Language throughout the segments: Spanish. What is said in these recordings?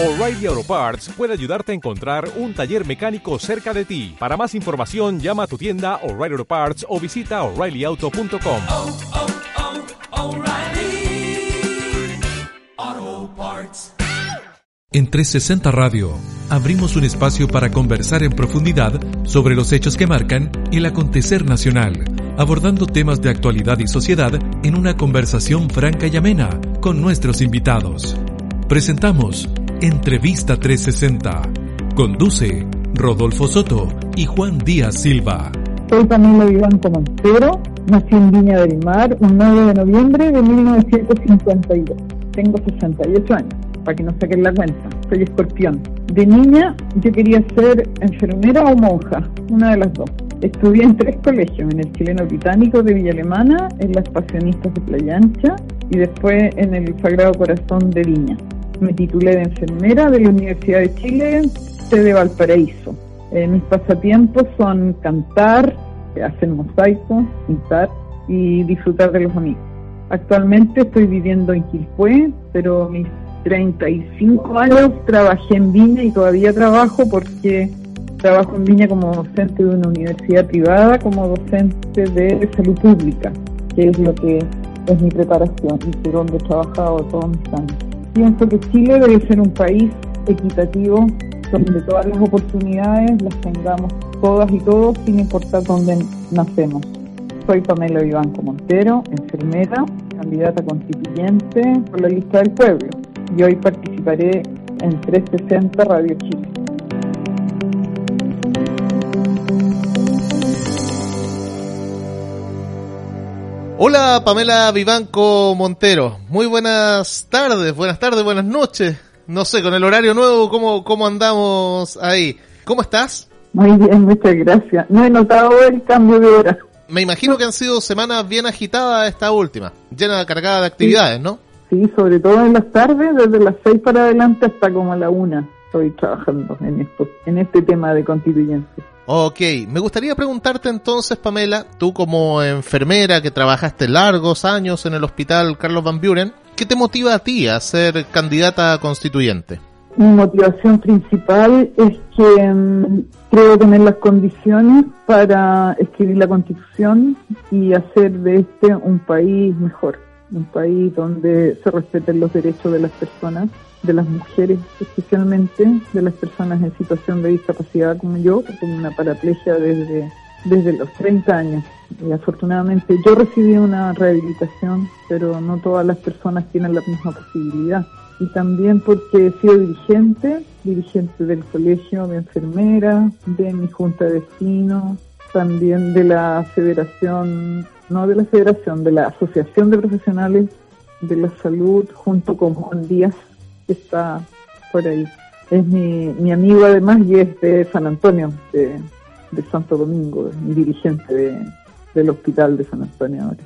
O'Reilly Auto Parts puede ayudarte a encontrar un taller mecánico cerca de ti. Para más información, llama a tu tienda O'Reilly Auto Parts o visita oreillyauto.com. oh, oh, Parts. En 360 Radio abrimos un espacio para conversar en profundidad sobre los hechos que marcan el acontecer nacional, abordando temas de actualidad y sociedad en una conversación franca y amena con nuestros invitados. Presentamos Entrevista 360. Conduce Rodolfo Soto y Juan Díaz Silva. Soy Pamela Vivanco Montero, nací en Viña del Mar un 9 de noviembre de 1952. Tengo 68 años, para que no saquen la cuenta. Soy escorpión. De niña yo quería ser enfermera o monja, una de las dos. Estudié en tres colegios, en el chileno británico de Villa Alemana, en las pasionistas de Playa Ancha y después en el Sagrado Corazón de Viña. Me titulé de enfermera de la Universidad de Chile, sede Valparaíso. Eh, mis pasatiempos son cantar, hacer mosaico, pintar y disfrutar de los amigos. Actualmente estoy viviendo en Quilpué, pero mis 35 años trabajé en Viña y todavía trabajo porque trabajo en Viña como docente de una universidad privada, como docente de salud pública, que es lo que es mi preparación y de donde he trabajado todos mis años. Pienso que Chile debe ser un país equitativo donde todas las oportunidades las tengamos todas y todos sin importar dónde nacemos. Soy Pamela Vivanco Montero, enfermera, candidata constituyente por la lista del pueblo y hoy participaré en 360 Radio Chile. Hola Pamela Vivanco Montero, muy buenas tardes, buenas tardes, buenas noches. No sé, con el horario nuevo, ¿cómo, cómo andamos ahí? ¿Cómo estás? Muy bien, muchas gracias. No he notado el cambio de hora. Me imagino que han sido semanas bien agitadas esta última, llena, cargada de actividades, ¿no? Sí, sobre todo en las tardes, desde las 6 para adelante hasta como a la 1 estoy trabajando en esto, en este tema de constituyente. Ok, me gustaría preguntarte entonces, Pamela, tú como enfermera que trabajaste largos años en el hospital Carlos Van Buren, ¿qué te motiva a ti a ser candidata a constituyente? Mi motivación principal es que mm, creo tener las condiciones para escribir la constitución y hacer de este un país mejor, un país donde se respeten los derechos de las personas, de las mujeres especialmente, de las personas en situación de discapacidad como yo, tengo una paraplegia desde, desde los 30 años. Y afortunadamente yo recibí una rehabilitación, pero no todas las personas tienen la misma posibilidad y también porque he sido dirigente, dirigente del colegio de enfermeras, de mi junta de vecinos, también de la federación, no de la federación, de la asociación de profesionales de la salud, junto con Juan Díaz, que está por ahí. Es mi, mi amigo además y es de San Antonio, de, Santo Domingo, mi dirigente de, del hospital de San Antonio ahora.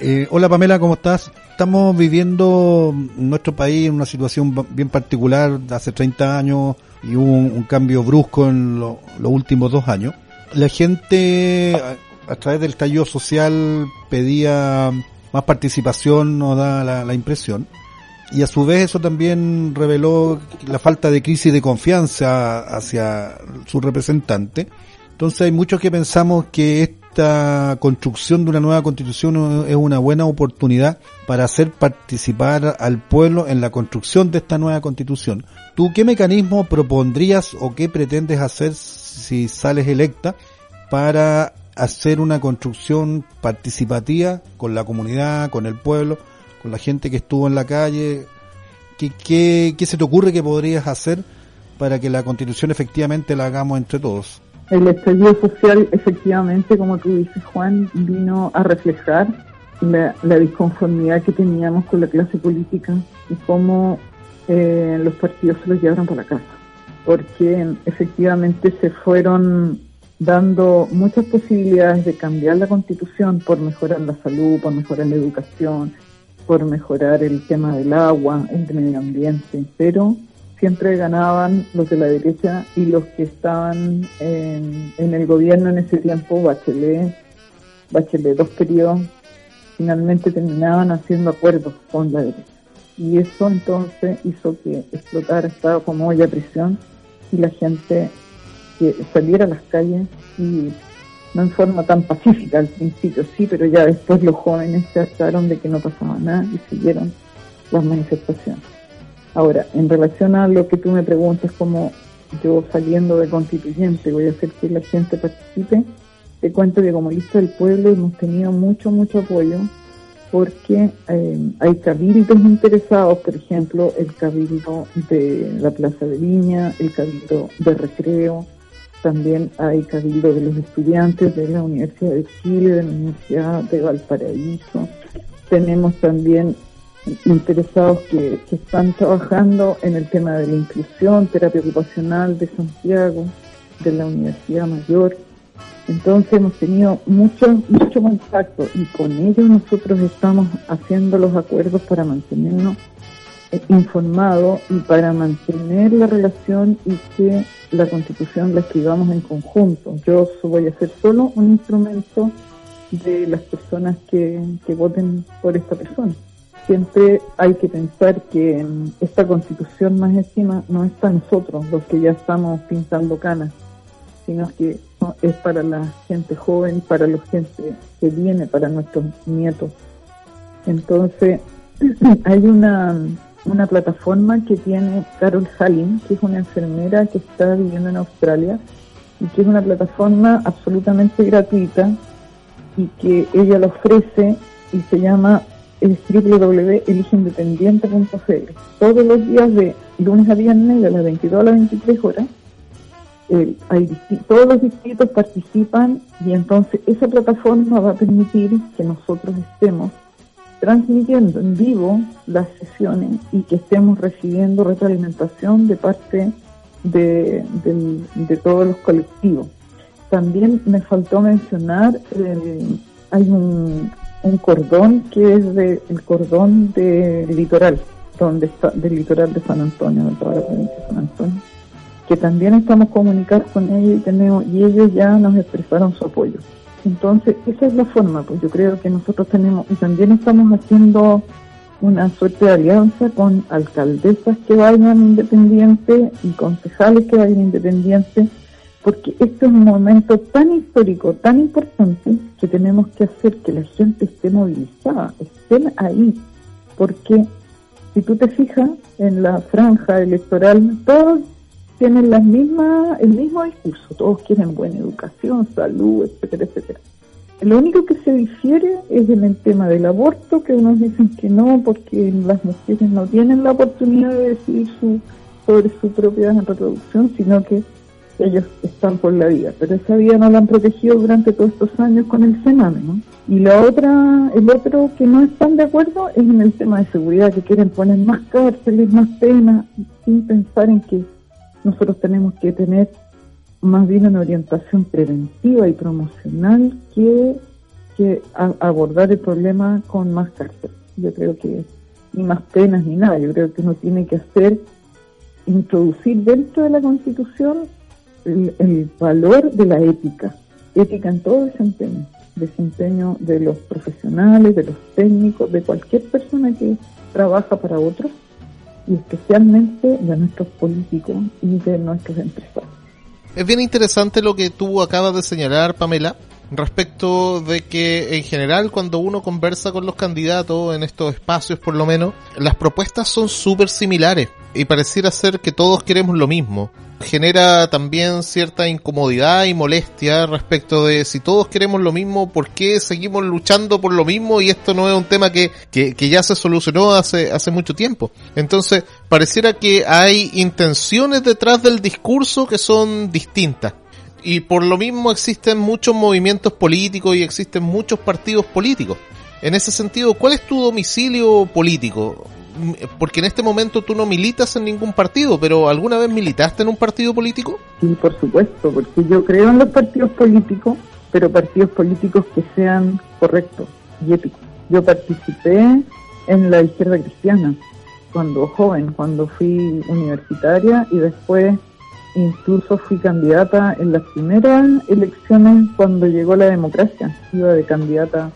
Eh, hola Pamela, ¿cómo estás? Estamos viviendo en nuestro país en una situación bien particular hace 30 años y hubo un, cambio brusco en lo- los últimos dos años. La gente a, través del estallido social pedía más participación, nos da la, la impresión. Y a su vez eso también reveló la falta de crisis de confianza hacia su representante. Entonces hay muchos que pensamos que esta construcción de una nueva constitución es una buena oportunidad para hacer participar al pueblo en la construcción de esta nueva constitución. ¿Tú qué mecanismo propondrías o qué pretendes hacer si sales electa para hacer una construcción participativa con la comunidad, con el pueblo, con la gente que estuvo en la calle? ¿Qué, qué, qué se te ocurre que podrías hacer para que la constitución efectivamente la hagamos entre todos? El estallido social, efectivamente, como tú dices, Juan, vino a reflejar la, disconformidad que teníamos con la clase política y cómo eh, los partidos se los llevaron para casa. Porque efectivamente se fueron dando muchas posibilidades de cambiar la constitución por mejorar la salud, por mejorar la educación, por mejorar el tema del agua, el medio ambiente, pero siempre ganaban los de la derecha y los que estaban en, el gobierno en ese tiempo, Bachelet, Bachelet dos periodos, finalmente terminaban haciendo acuerdos con la derecha. Y eso entonces hizo que explotara, estaba como olla a presión y la gente que saliera a las calles y no en forma tan pacífica al principio, sí, pero ya después los jóvenes se hartaron de que no pasaba nada y siguieron las manifestaciones. Ahora, en relación a lo que tú me preguntas, como yo saliendo de constituyente voy a hacer que la gente participe, te cuento que como lista del pueblo hemos tenido mucho, mucho apoyo porque eh, hay cabildos interesados, por ejemplo, el cabildo de la Plaza de Viña, el cabildo de Recreo, también hay cabildo de los estudiantes de la Universidad de Chile, de la Universidad de Valparaíso. Tenemos también interesados que, que están trabajando en el tema de la inclusión, terapia ocupacional de Santiago, de la Universidad Mayor. Entonces hemos tenido mucho, mucho contacto y con ellos nosotros estamos haciendo los acuerdos para mantenernos eh, informados y para mantener la relación y que la constitución la escribamos en conjunto. Yo voy a ser solo un instrumento de las personas que, que voten por esta persona. Siempre hay que pensar que mm, esta constitución más encima no es para nosotros, los que ya estamos pintando canas, sino que es para la gente joven, para la gente que viene, para nuestros nietos. Entonces, hay una, una plataforma que tiene Carol Halim, que es una enfermera que está viviendo en Australia, y que es una plataforma absolutamente gratuita y que ella la ofrece y se llama es. Todos los días de lunes a viernes, de las 22 a las 23 horas, eh, todos los distritos participan y entonces esa plataforma va a permitir que nosotros estemos transmitiendo en vivo las sesiones y que estemos recibiendo retroalimentación de parte de todos los colectivos. También me faltó mencionar, eh, hay un, un cordón que es de, el cordón del litoral, donde está, del litoral de San Antonio, de toda la provincia de San Antonio, que también estamos comunicados con ellos y tenemos, y ellos ya nos expresaron su apoyo. Entonces, esa es la forma, pues yo creo que nosotros tenemos, y también estamos haciendo una suerte de alianza con alcaldesas que vayan independientes y concejales que vayan independientes, porque este es un momento tan histórico, tan importante, que tenemos que hacer que la gente esté movilizada, estén ahí, porque si tú te fijas en la franja electoral, todos tienen las mismas, el mismo discurso, todos quieren buena educación, salud, etcétera, etcétera. Lo único que se difiere es en el tema del aborto, que unos dicen que no, porque las mujeres no tienen la oportunidad de decidir su, sobre su propia reproducción, sino que ellos están por la vida, pero esa vida no la han protegido durante todos estos años con el Sename, ¿no? Y la otra, el otro que no están de acuerdo es en el tema de seguridad, que quieren poner más cárceles, más penas, sin pensar en que nosotros tenemos que tener más bien una orientación preventiva y promocional que, que abordar el problema con más cárcel. Yo creo que ni más penas ni nada, yo creo que uno tiene que hacer, introducir dentro de la Constitución el, valor de la ética, ética en todo desempeño, desempeño de los profesionales, de los técnicos, de cualquier persona que trabaja para otros y especialmente de nuestros políticos y de nuestros empresarios. Es bien interesante lo que tú acabas de señalar, Pamela, respecto de que en general cuando uno conversa con los candidatos en estos espacios por lo menos, las propuestas son súper similares y pareciera ser que todos queremos lo mismo. Genera también cierta incomodidad y molestia respecto de si todos queremos lo mismo, ¿por qué seguimos luchando por lo mismo? Y esto no es un tema que, que, que ya se solucionó hace, hace mucho tiempo. Entonces, pareciera que hay intenciones detrás del discurso que son distintas y por lo mismo existen muchos movimientos políticos y existen muchos partidos políticos. En ese sentido, ¿cuál es tu domicilio político? M- Porque en este momento tú no militas en ningún partido, pero ¿alguna vez militaste en un partido político? Sí, por supuesto, porque yo creo en los partidos políticos, pero partidos políticos que sean correctos y éticos. Yo participé en la izquierda cristiana cuando joven, cuando fui universitaria y después incluso fui candidata en las primeras elecciones cuando llegó la democracia. Iba de candidata,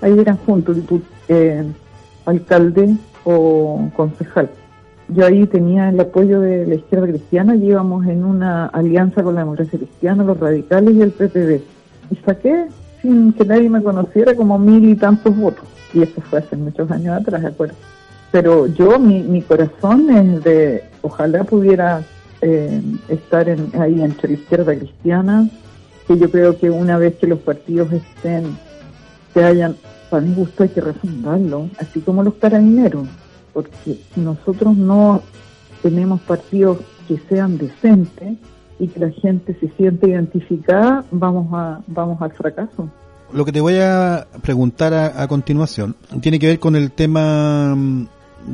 ahí eran juntos, eh, alcalde o concejal. Yo ahí tenía el apoyo de la izquierda cristiana y íbamos en una alianza con la democracia cristiana, los radicales y el PPD. Y saqué, sin que nadie me conociera, como mil y tantos votos. Y eso fue hace muchos años atrás, ¿de acuerdo? Pero yo, mi, mi corazón es de, ojalá pudiera eh, estar en, ahí entre izquierda cristiana, que yo creo que una vez que los partidos estén, se hayan, para mi gusto hay que refundarlo, así como los carabineros porque si nosotros no tenemos partidos que sean decentes y que la gente se siente identificada, vamos a vamos al fracaso. Lo que te voy a preguntar a, a continuación tiene que ver con el tema mm,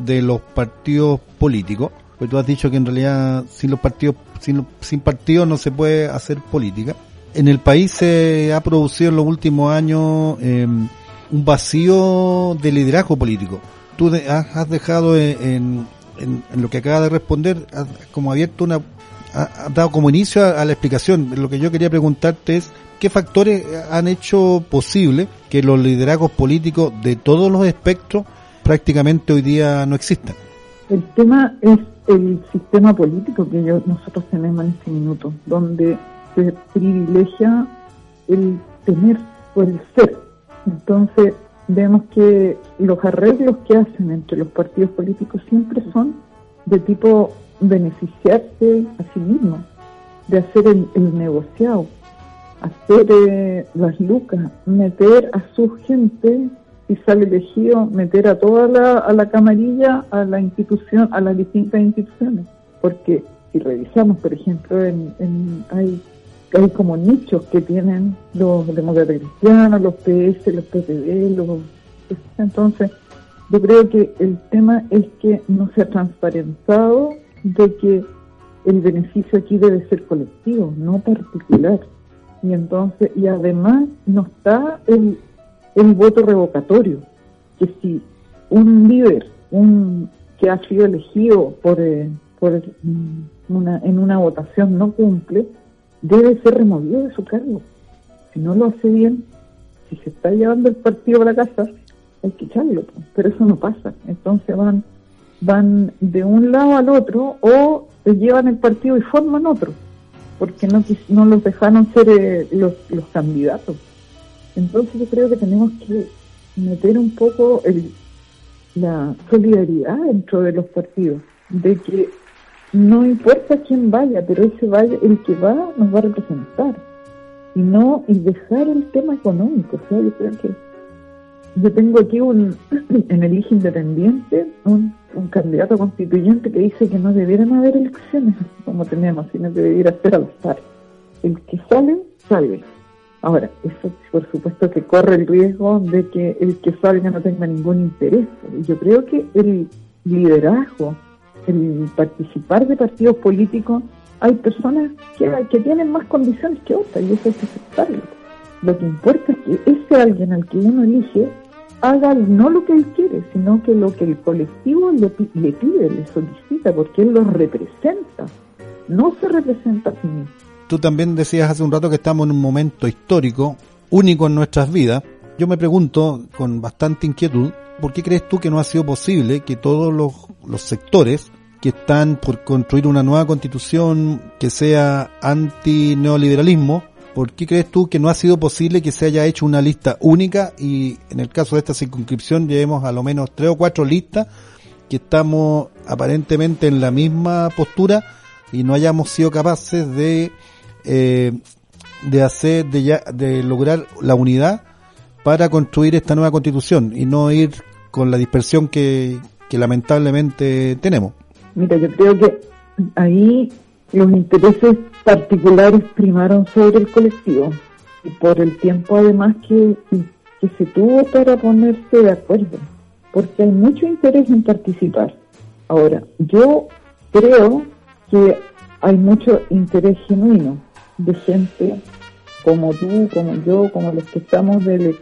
de los partidos políticos. Pues tú has dicho que en realidad sin los partidos, sin, sin partidos no se puede hacer política. En el país se ha producido en los últimos años eh, un vacío de liderazgo político tú has, dejado en, en- lo que acaba de responder, has como abierto una, ha- has dado como inicio a, a la explicación. Lo que yo quería preguntarte es, ¿qué factores han hecho posible que los liderazgos políticos de todos los espectros prácticamente hoy día no existan? El tema es el sistema político que nosotros tenemos en este minuto, donde se privilegia el tener o el ser. Entonces, vemos que los arreglos que hacen entre los partidos políticos siempre son de tipo beneficiarse a sí mismos, de hacer el, el negociado, hacer eh, las lucas, meter a su gente, si sale elegido, meter a toda la, a la camarilla, a la institución, a las distintas instituciones. Porque si revisamos, por ejemplo, en, en- hay, hay como nichos que tienen los demócratas cristianos, los PS, los PPD, los... Entonces, yo creo que el tema es que no se ha transparentado de que el beneficio aquí debe ser colectivo, no particular. Y entonces, y además no está el, el voto revocatorio, que si un líder un que ha sido elegido por, eh, por mm, una, en una votación no cumple, debe ser removido de su cargo. Si no lo hace bien, si se está llevando el partido a la casa, hay que echarlo, pero eso no pasa. Entonces van van de un lado al otro o llevan el partido y forman otro, porque no, no los dejaron ser eh, los, los candidatos. Entonces yo creo que tenemos que meter un poco el, la solidaridad dentro de los partidos, de que no importa quién vaya, pero ese vaya, el que va nos va a representar, y no y dejar el tema económico. O sea, yo creo que yo tengo aquí un, en el independiente, un, un candidato constituyente que dice que no debieran haber elecciones como tenemos, sino que debiera ser al azar. El que sale, sale. Ahora, eso por supuesto que corre el riesgo de que el que salga no tenga ningún interés. Yo creo que el liderazgo, el participar de partidos políticos, hay personas que, tienen más condiciones que otras y eso hay que aceptarlo. Lo que importa es que ese alguien al que uno elige haga no lo que él quiere, sino que lo que el colectivo le, le pide, le solicita, porque él los representa, no se representa a sí mismo. Tú también decías hace un rato que estamos en un momento histórico, único en nuestras vidas. Yo me pregunto con bastante inquietud, ¿por qué crees tú que no ha sido posible que todos los, sectores que están por construir una nueva constitución que sea anti-neoliberalismo, ¿por qué crees tú que no ha sido posible que se haya hecho una lista única y en el caso de esta circunscripción llevemos a lo menos tres o cuatro listas que estamos aparentemente en la misma postura y no hayamos sido capaces de eh, de hacer de ya de lograr la unidad para construir esta nueva constitución y no ir con la dispersión que, que lamentablemente tenemos. Mira, yo creo que ahí los intereses particulares primaron sobre el colectivo y por el tiempo además que, que se tuvo para ponerse de acuerdo, porque hay mucho interés en participar. Ahora, yo creo que hay mucho interés genuino de gente como tú, como yo, como los que estamos de,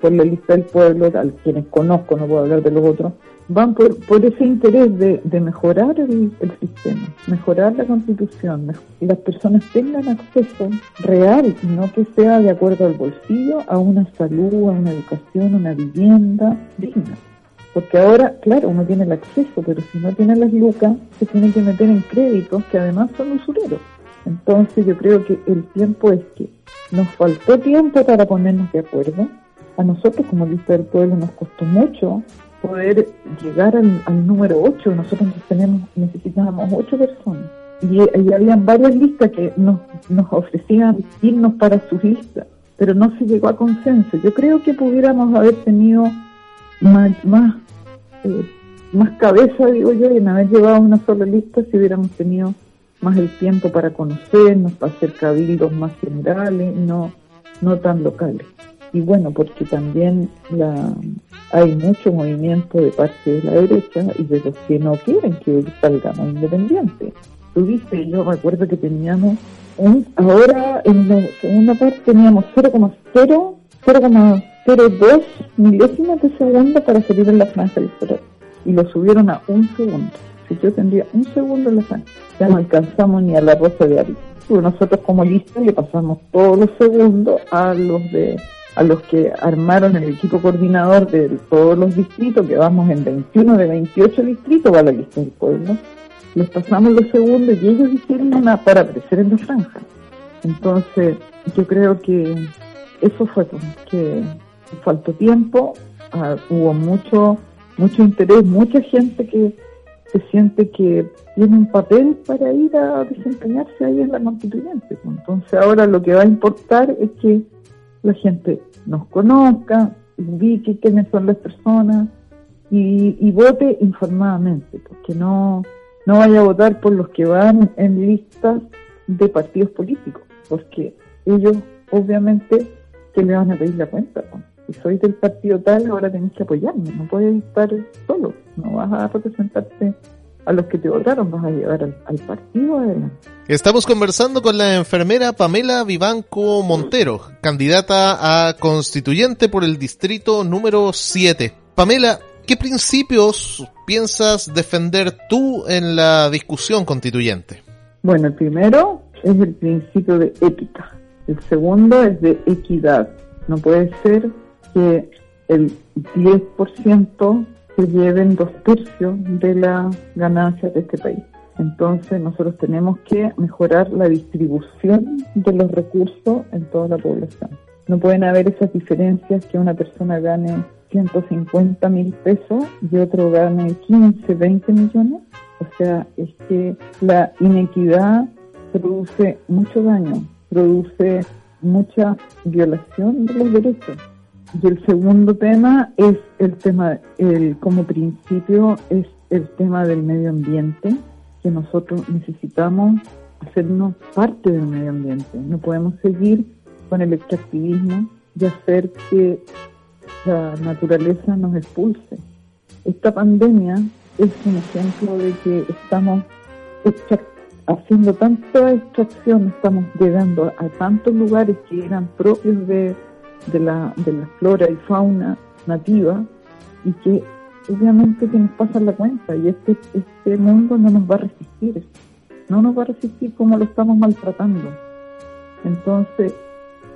por la lista del pueblo, a quienes conozco, no puedo hablar de los otros, van por, por ese interés de, de mejorar el, sistema, mejorar la constitución, y las personas tengan acceso real, no que sea de acuerdo al bolsillo, a una salud, a una educación, a una vivienda digna. Porque ahora, claro, uno tiene el acceso, pero si no tiene las lucas, se tiene que meter en créditos que además son usureros. Entonces yo creo que el tiempo es que nos faltó tiempo para ponernos de acuerdo. A nosotros como lista del pueblo nos costó mucho poder llegar al, número 8. Nosotros tenemos, necesitábamos 8 personas. Y, y habían varias listas que nos, nos ofrecían irnos para sus listas, pero no se llegó a consenso. Yo creo que pudiéramos haber tenido más, más, eh, más cabeza, digo yo, y en haber llevado una sola lista si hubiéramos tenido más el tiempo para conocernos, para hacer cabildos más generales, no, no tan locales. Y bueno, porque también la, hay mucho movimiento de parte de la derecha y de los que no quieren que salgamos independientes. Tú viste, yo recuerdo que teníamos un, ahora en la segunda parte teníamos 0,0, 0,02 milésimas de segundo para salir en la franja electoral. Y lo subieron a un segundo. Si yo tendría un segundo en la franja, ya no alcanzamos ni a la rosa de Ari. Nosotros como lista le pasamos todos los segundos a los de a los que armaron el equipo coordinador de todos los distritos, que vamos en 21 de 28 distritos, va la lista del pueblo, les pasamos los segundos y ellos hicieron una para aparecer en la franja. Entonces, yo creo que eso fue pues, que faltó tiempo, ah, hubo mucho, mucho interés, mucha gente que se siente que tiene un papel para ir a desempeñarse ahí en la constituyente. pues. Entonces ahora lo que va a importar es que la gente nos conozca, ubique quiénes son las personas y, y vote informadamente, porque no, no vaya a votar por los que van en listas de partidos políticos, porque ellos obviamente que le van a pedir la cuenta. ¿no? Si soy del partido tal, ahora tenés que apoyarme, no puedes estar solo, no vas a representarte a los que te votaron, vas a llevar al, al partido adelante. Estamos conversando con la enfermera Pamela Vivanco Montero, candidata a constituyente por el distrito número 7. Pamela, ¿qué principios piensas defender tú en la discusión constituyente? Bueno, el primero es el principio de ética. El segundo es de equidad. No puede ser que el 10% se lleven dos tercios de las ganancias de este país. Entonces nosotros tenemos que mejorar la distribución de los recursos en toda la población. No pueden haber esas diferencias que una persona gane 150 mil pesos y otro gane 15, 20 millones. O sea, es que la inequidad produce mucho daño, produce mucha violación de los derechos. Y el segundo tema es el tema, el, como principio, es el tema del medio ambiente, que nosotros necesitamos hacernos parte del medio ambiente. No podemos seguir con el extractivismo y hacer que la naturaleza nos expulse. Esta pandemia es un ejemplo de que estamos haciendo tanta extracción, estamos llegando a tantos lugares que eran propios de, de, la, de la flora y fauna nativa y que obviamente que nos pasan la cuenta y este, este mundo no nos va a resistir, no nos va a resistir como lo estamos maltratando. Entonces,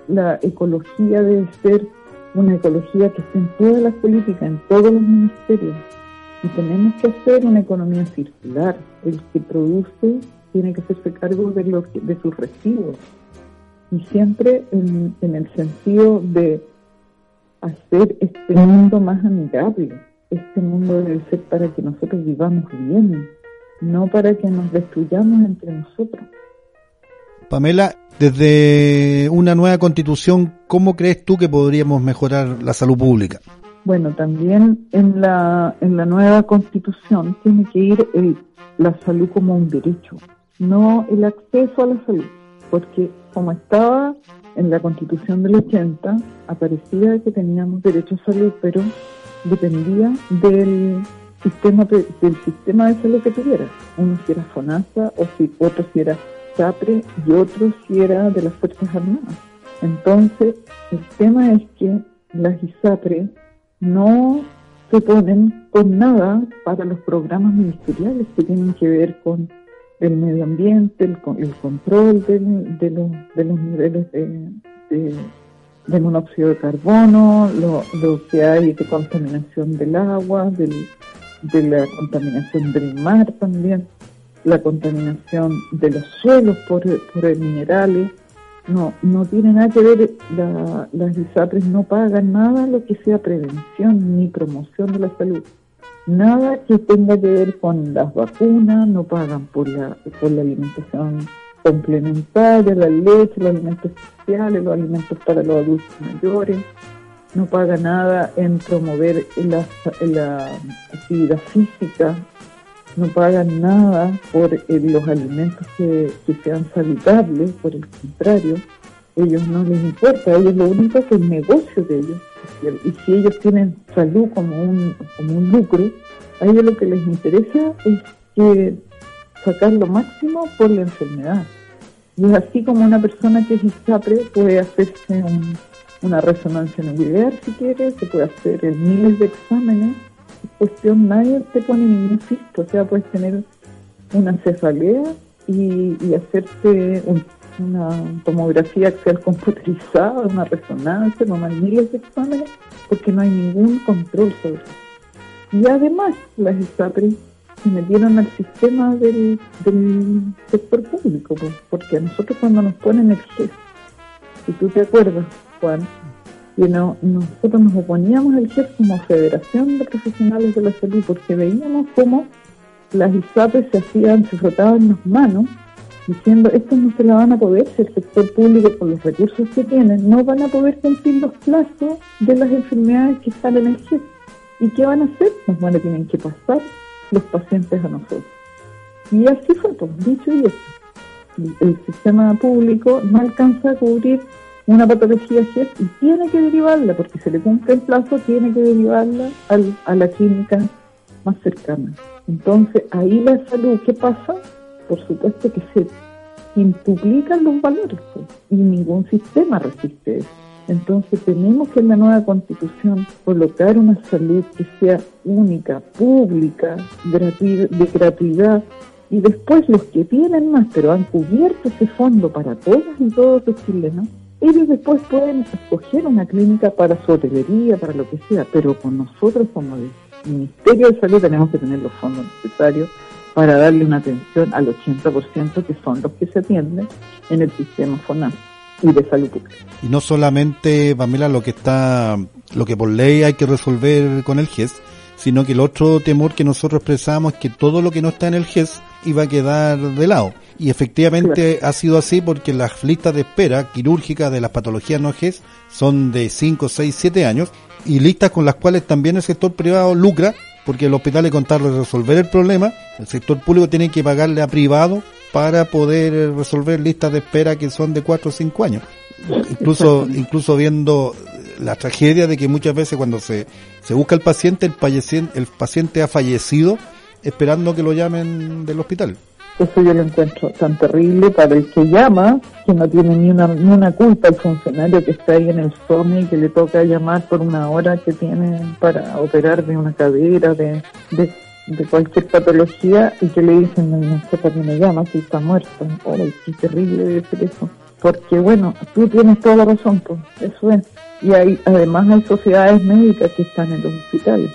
la ecología debe ser una ecología que esté en todas las políticas, en todos los ministerios. Y tenemos que hacer una economía circular. El que produce tiene que hacerse cargo de, los, de sus residuos. Y siempre en, en el sentido de hacer este mundo más amigable. Este mundo debe ser para que nosotros vivamos bien, no para que nos destruyamos entre nosotros. Pamela, desde una nueva constitución, ¿cómo crees tú que podríamos mejorar la salud pública? Bueno, también en la, en la nueva constitución tiene que ir el, la salud como un derecho, no el acceso a la salud, porque como estaba en la constitución del 80, aparecía que teníamos derecho a salud, pero dependía del sistema de- del sistema de salud que tuviera. Uno si era FONASA, o si, otro si era SAPRE y otro si era de las Fuerzas Armadas. Entonces, el tema es que las ISAPRE no se ponen con nada para los programas ministeriales que tienen que ver con el medio ambiente, el, el control de, los, de los niveles de, monóxido de carbono, lo, lo que hay de contaminación del agua, de la contaminación del mar también, la contaminación de los suelos por, por minerales. No, no tiene nada que ver, la- las ISAPRES no pagan nada lo que sea prevención ni promoción de la salud. Nada que tenga que ver con las vacunas, no pagan por la, por la alimentación complementaria, la leche, los alimentos especiales, los alimentos para los adultos mayores, no paga nada en promover la, la actividad física, no pagan nada por eh, los alimentos que, que sean saludables, por el contrario, ellos no les importa, ellos lo único que es el negocio de ellos. Y, si ellos tienen salud como un, como un lucro, a ellos lo que les interesa es que sacar lo máximo por la enfermedad. Y es así como una persona que es ISAPRE puede hacerse un- una resonancia nuclear si quiere, se puede hacer en miles de exámenes. Es cuestión, nadie te pone ningún cisto, o sea, puedes tener una cefalea y, y hacerse un- una tomografía axial computerizada, una resonancia, tomar miles de exámenes, porque no hay ningún control sobre eso. Y además, las ISAPRES se metieron al sistema del, del sector público, pues, porque a nosotros cuando nos ponen el GES, si tú te acuerdas, Juan, que no, nosotros nos oponíamos al GES como Federación de Profesionales de la Salud, porque veíamos cómo las ISAPRES se hacían, se frotaban las manos, diciendo, esto no se la van a poder, si el sector público con los recursos que tienen, no van a poder cumplir los plazos de las enfermedades que están en el. ¿Y qué van a hacer? Nos van a tener que pasar los pacientes a nosotros. Y así fue, pues, dicho y hecho. El- sistema público no alcanza a cubrir una patología y tiene que derivarla, porque se le cumple el plazo, tiene que derivarla al- a la clínica más cercana. Entonces, ahí la salud, ¿qué pasa? Por supuesto que se quintuplican los valores pues, y ningún sistema resiste eso. Entonces tenemos que en la nueva constitución colocar una salud que sea única, pública, de gratuidad y después los que tienen más pero han cubierto ese fondo para todas y todos los chilenos, ellos después pueden escoger una clínica para su hotelería, para lo que sea, pero con nosotros como el Ministerio de Salud tenemos que tener los fondos necesarios para darle una atención al 80% que son los que se atienden en el sistema FONAS y de salud pública. Y no solamente, Pamela, lo que está, lo que por ley hay que resolver con el GES, sino que el otro temor que nosotros expresamos es que todo lo que no está en el GES iba a quedar de lado. Y efectivamente ha sido así porque las listas de espera quirúrgicas de las patologías no GES son de 5, 6, 7 años y listas con las cuales también el sector privado lucra porque el hospital es contarle resolver el problema, el sector público tiene que pagarle a privado para poder eh, resolver listas de espera que son de 4 o 5 años. Incluso, incluso viendo la tragedia de que muchas veces cuando se, se busca el paciente, el, fallecien- el paciente ha fallecido esperando que lo llamen del hospital. Eso yo lo encuentro tan terrible para el que llama, que no tiene ni una, ni una culpa el funcionario que está ahí en el SOME y que le toca llamar por una hora que tiene para operar de una cadera, de, de, cualquier patología y que le dicen, no, no sé para qué me llama si está muerto. Ay, qué terrible ser eso. Porque bueno, tú tienes toda la razón, pues, eso es. Y hay, además hay sociedades médicas que están en los hospitales.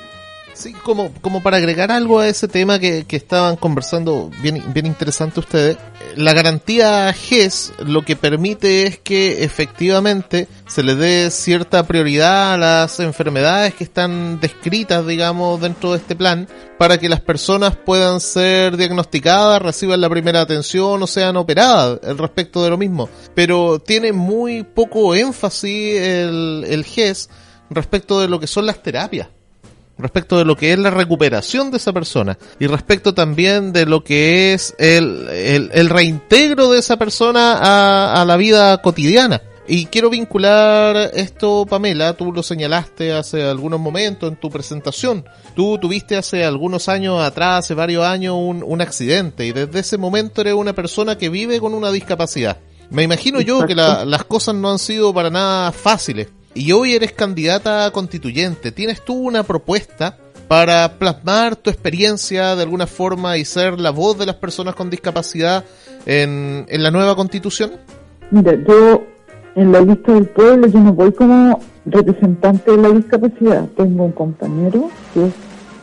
Sí, como, como para agregar algo a ese tema que, que estaban conversando bien, bien interesante ustedes, la garantía GES lo que permite es que efectivamente se le dé cierta prioridad a las enfermedades que están descritas, digamos, dentro de este plan, para que las personas puedan ser diagnosticadas, reciban la primera atención o sean operadas respecto de lo mismo. Pero tiene muy poco énfasis el, el GES respecto de lo que son las terapias respecto de lo que es la recuperación de esa persona y respecto también de lo que es el, el, el reintegro de esa persona a, a la vida cotidiana. Y quiero vincular esto, Pamela, tú lo señalaste hace algunos momentos en tu presentación. Tú tuviste hace algunos años atrás, hace varios años, un, un accidente y desde ese momento eres una persona que vive con una discapacidad. Me imagino yo que la- las cosas no han sido para nada fáciles. Y hoy eres candidata a constituyente. ¿Tienes tú una propuesta para plasmar tu experiencia de alguna forma y ser la voz de las personas con discapacidad en, en la nueva constitución? Mira, yo En la lista del pueblo yo no voy como representante de la discapacidad. Tengo un compañero que es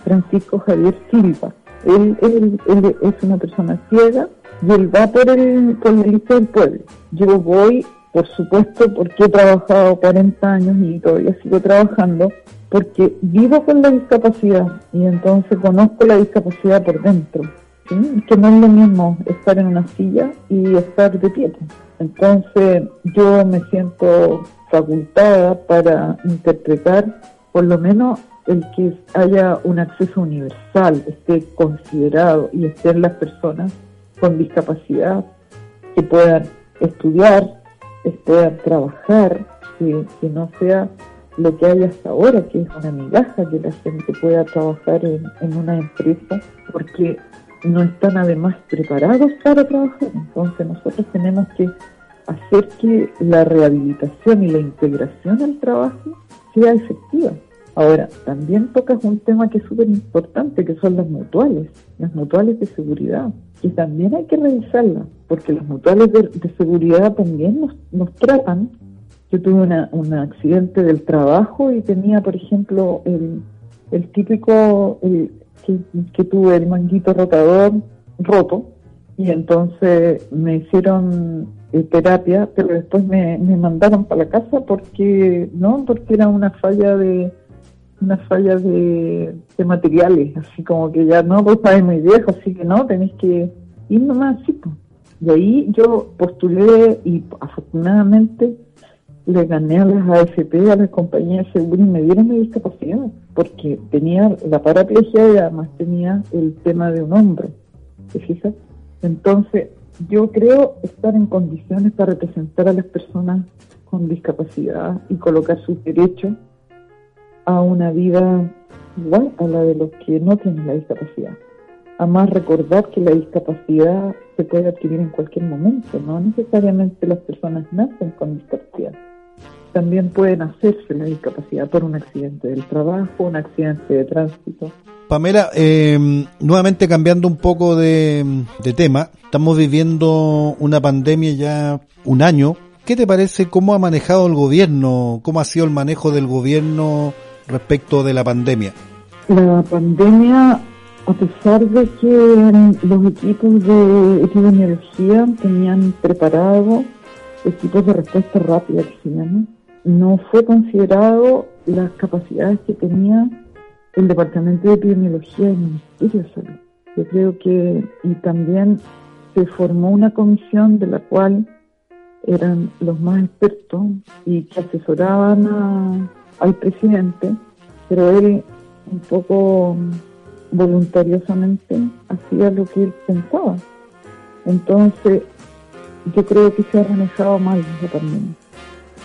Francisco Javier Silva. Él, él- él es una persona ciega y él va por, el, por la lista del pueblo. Yo voy, por supuesto, porque he trabajado 40 años y todavía sigo trabajando, porque vivo con la discapacidad y entonces conozco la discapacidad por dentro. Que no es lo mismo estar en una silla y estar de pie. Entonces yo me siento facultada para interpretar por lo menos el que haya un acceso universal, esté considerado y estén las personas con discapacidad que puedan estudiar, puedan trabajar, que, que no sea lo que hay hasta ahora, que es una migaja que la gente pueda trabajar en, en una empresa, porque no están además preparados para trabajar. Entonces nosotros tenemos que hacer que la rehabilitación y la integración al trabajo sea efectiva. Ahora, también tocas un tema que es súper importante, que son las mutuales, las mutuales de seguridad, que también hay que revisarlas, porque las mutuales de, seguridad también nos, nos tratan. Yo tuve una, un accidente del trabajo y tenía, por ejemplo, el, el típico que tuve el manguito rotador roto, y entonces me hicieron eh, terapia, pero después me, me mandaron para la casa porque no, porque era una falla de una falla de, materiales, así como que ya no, vos estás muy viejo, así que no, tenés que ir nomás así. pues. Y ahí yo postulé y afortunadamente le gané a las AFP, a las compañías de seguro y me dieron mi discapacidad, porque tenía la paraplegia y además tenía el tema de un hombro, ¿te fijas? Entonces, yo creo estar en condiciones para representar a las personas con discapacidad y colocar sus derechos a una vida igual a la de los que no tienen la discapacidad. Además, recordar que la discapacidad se puede adquirir en cualquier momento, no necesariamente las personas nacen con discapacidad. También pueden hacerse la discapacidad por un accidente del trabajo, un accidente de tránsito. Pamela, eh, nuevamente cambiando un poco de, de tema, estamos viviendo una pandemia ya un año. ¿Qué te parece cómo ha manejado el gobierno, cómo ha sido el manejo del gobierno respecto de la pandemia? La pandemia, a pesar de que los equipos de epidemiología tenían preparado equipos de respuesta rápida, que se no fue considerado las capacidades que tenía el Departamento de Epidemiología del Ministerio de Salud. Yo creo que, y también se formó una comisión de la cual eran los más expertos y que asesoraban a- al presidente, pero él un poco voluntariosamente hacía lo que él pensaba. Entonces, yo creo que se ha manejado mal la pandemia.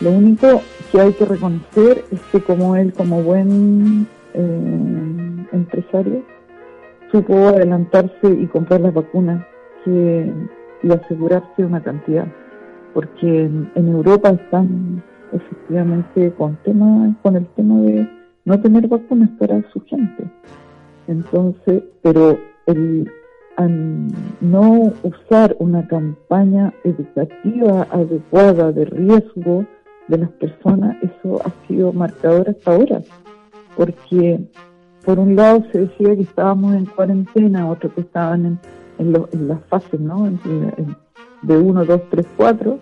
Lo único que hay que reconocer es que como él, como buen eh, empresario, supo adelantarse y comprar las vacunas que, y asegurarse una cantidad. Porque en Europa están efectivamente con, tema, con el tema de no tener vacunas para su gente. Entonces, pero el no usar una campaña educativa adecuada de riesgo de las personas, eso ha sido marcador hasta ahora. Porque por un lado se decía que estábamos en cuarentena, otro que estaban en, en, en las fases, ¿no? De 1, 2, 3, 4,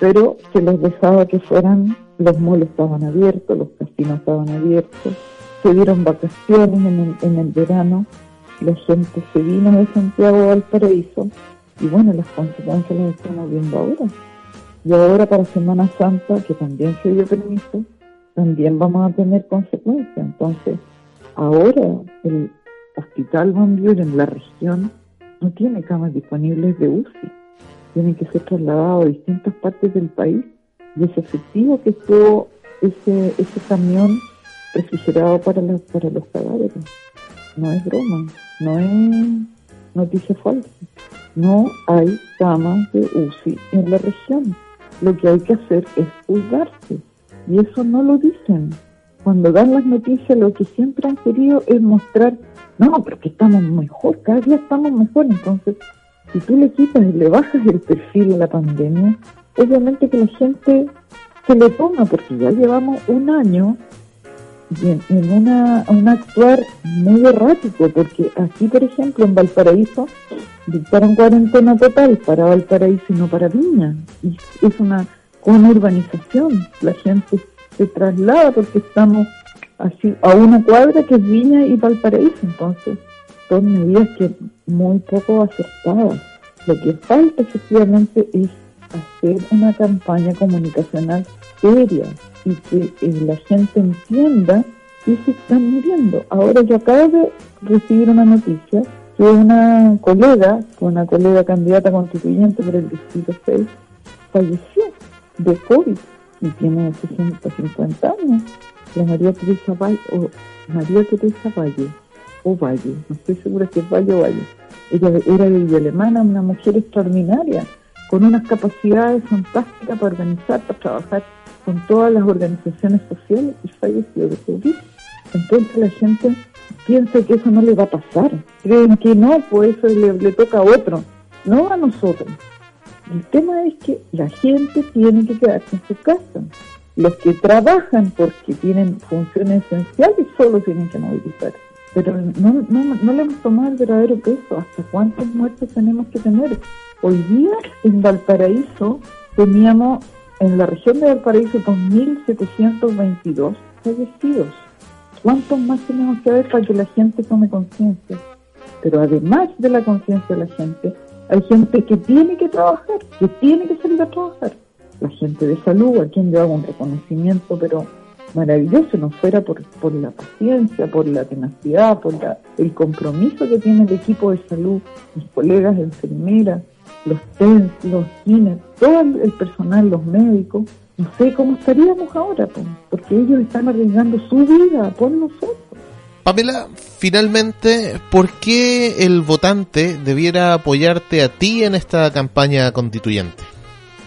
pero que los dejaba que fueran, los moles estaban abiertos, los casinos estaban abiertos, se dieron vacaciones en el, en el verano, la gente se vino de Santiago a Valparaíso y bueno, las consecuencias las estamos viendo ahora. Y ahora para Semana Santa, que también se dio permiso, también vamos a tener consecuencias. Entonces, ahora el Hospital Van en la región no tiene camas disponibles de UCI. Tienen que ser trasladados a distintas partes del país y es efectivo que estuvo ese, ese camión refrigerado para, la- para los cadáveres. No es broma, no es noticia falsa. No hay camas de UCI en la región. Lo que hay que hacer es cuidarse. Y eso no lo dicen. Cuando dan las noticias, lo que siempre han querido es mostrar, no, porque estamos mejor, cada día estamos mejor. Entonces, si tú le quitas y le bajas el perfil a la pandemia, obviamente que la gente se le toma, porque ya llevamos un año en, en una, un actuar muy errático, porque aquí, por ejemplo, en Valparaíso, dictaron cuarentena total para Valparaíso y no para Viña. Y es una urbanización. La gente se traslada porque estamos así a una cuadra que es Viña y Valparaíso. Entonces, son medidas que muy poco acertadas. Lo que falta efectivamente es hacer una campaña comunicacional seria y que eh, la gente entienda que se están muriendo. Ahora yo acabo de recibir una noticia que una colega, una colega candidata constituyente por el distrito 6, falleció de COVID y tiene 650 años. La María Teresa Valle, o María Teresa Valle, o Valle, no estoy segura si es Valle o Valle. Ella era de Villa una mujer extraordinaria, con unas capacidades fantásticas para organizar, para trabajar con todas las organizaciones sociales y falleció de COVID. Entonces la gente piensa que eso no le va a pasar. Creen que no, pues eso le, le toca a otro, no a nosotros. El tema es que la gente tiene que quedarse en su casa. Los que trabajan porque tienen funciones esenciales solo tienen que movilizar. Pero no, no, no le hemos tomado el verdadero peso. ¿Hasta cuántos muertos tenemos que tener? Hoy día en Valparaíso teníamos en la región de Valparaíso 2.722 fallecidos. ¿Cuántos más tenemos que ver para que la gente tome conciencia? Pero además de la conciencia de la gente, hay gente que tiene que trabajar, que tiene que salir a trabajar. La gente de salud, a quien yo hago un reconocimiento, pero maravilloso, no fuera por, por la paciencia, por la tenacidad, por el compromiso que tiene el equipo de salud, mis colegas enfermeras, los TENS, los kines, todo el personal, los médicos, no sé cómo estaríamos ahora, porque ellos están arriesgando su vida por nosotros. Pamela, finalmente, ¿por qué el votante debiera apoyarte a ti en esta campaña constituyente?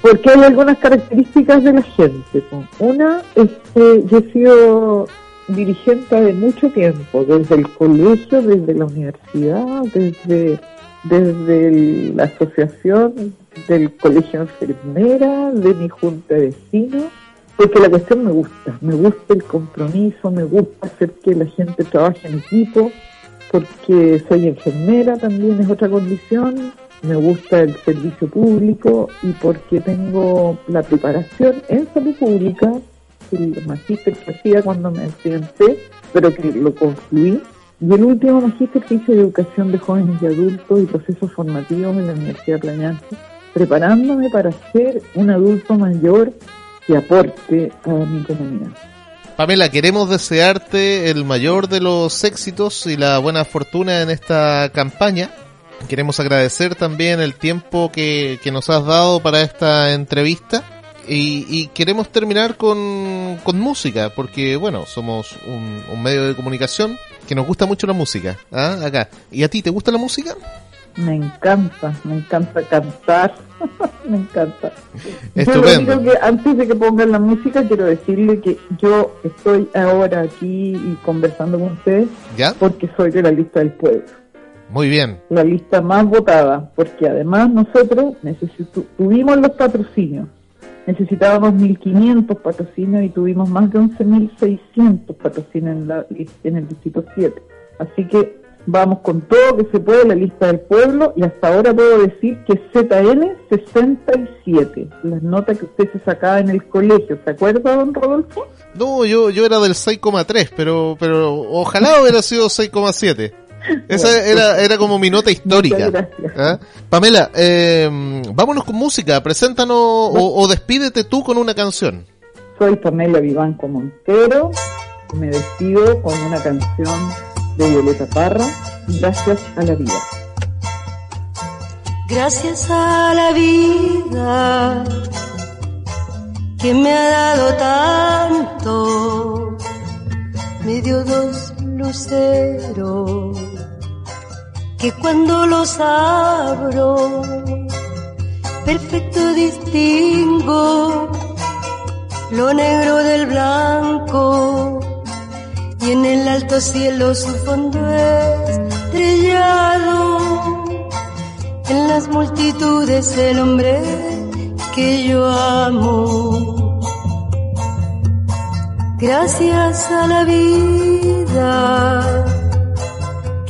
Porque hay algunas características de la gente. Una es que yo he sido dirigente de mucho tiempo, desde el colegio, desde la universidad, desde, desde la asociación del colegio enfermera, de mi junta de vecinos porque la cuestión me gusta, me gusta el compromiso, me gusta hacer que la gente trabaje en equipo, porque soy enfermera también es otra condición, me gusta el servicio público y porque tengo la preparación en salud pública, el magíster que hacía cuando me accidenté, pero que lo concluí, y el último magíster que hice de educación de jóvenes y adultos y procesos formativos en la Universidad de preparándome para ser un adulto mayor que aporte a mi comunidad. Pamela, queremos desearte el mayor de los éxitos y la buena fortuna en esta campaña. Queremos agradecer también el tiempo que, nos has dado para esta entrevista. Y, queremos terminar con, con, música, porque bueno, somos un, medio de comunicación que nos gusta mucho la música. ¿ah? Acá. ¿Y a ti te gusta la música? Me encanta, me encanta cantar, me encanta. Estupendo. que antes de que pongan la música, quiero decirle que yo estoy ahora aquí y conversando con ustedes ¿Ya? porque soy de la lista del pueblo. Muy bien. La lista más votada, porque además nosotros tuvimos los patrocinios. Necesitábamos 1.500 patrocinios y tuvimos más de 11.600 patrocinios en, la, en el distrito 7. Así que Vamos con todo que se puede, la lista del pueblo, y hasta ahora puedo decir que ZN 67, las notas que usted se sacaba en el colegio, ¿se acuerda, don Rodolfo? No, yo, yo era del 6,3, pero, pero ojalá hubiera sido 6,7. Esa era, era como mi nota histórica. ¿Ah? Pamela, eh, vámonos con música. Preséntanos o, o, despídete tú con una canción. Soy Pamela Vivanco Montero. Me despido con una canción de Violeta Parra, Gracias a la vida. Gracias a la vida que me ha dado tanto, me dio dos luceros que cuando los abro, perfecto distingo lo negro del blanco y en el alto cielo su fondo estrellado. En las multitudes el hombre que yo amo. Gracias a la vida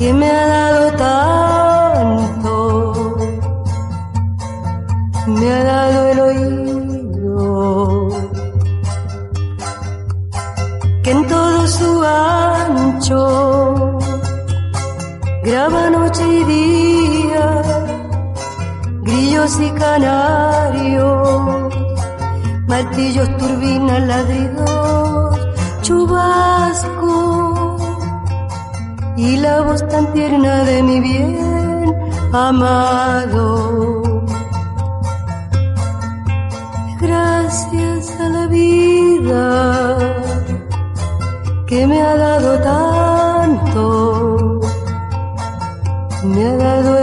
que me ha dado tanto, me ha dado el oído, que en todo su ancho graba noche y día, grillos y canarios, martillos, turbinas, ladridos, y la voz tan tierna de mi bien amado. Gracias a la vida que me ha dado tanto, me ha dado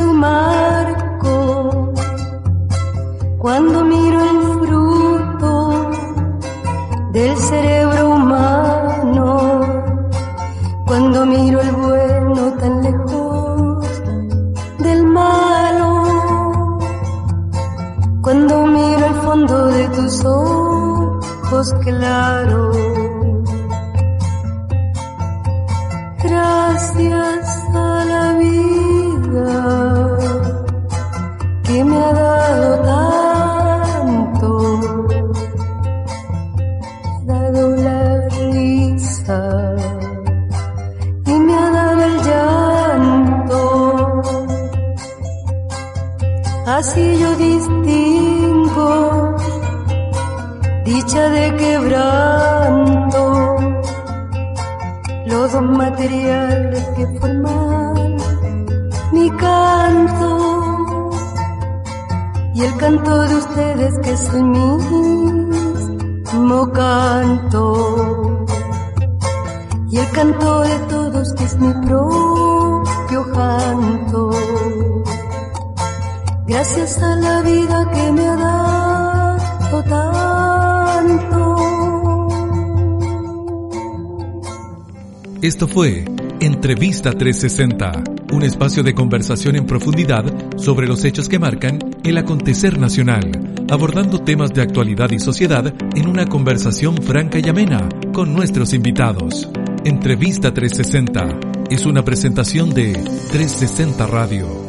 sumar es mismo canto. Y el canto de todos que es mi propio canto. Gracias a la vida que me ha dado tanto. Esto fue Entrevista 360, un espacio de conversación en profundidad sobre los hechos que marcan el acontecer nacional, abordando temas de actualidad y sociedad en una conversación franca y amena con nuestros invitados. Entrevista 360 es una presentación de 360 Radio.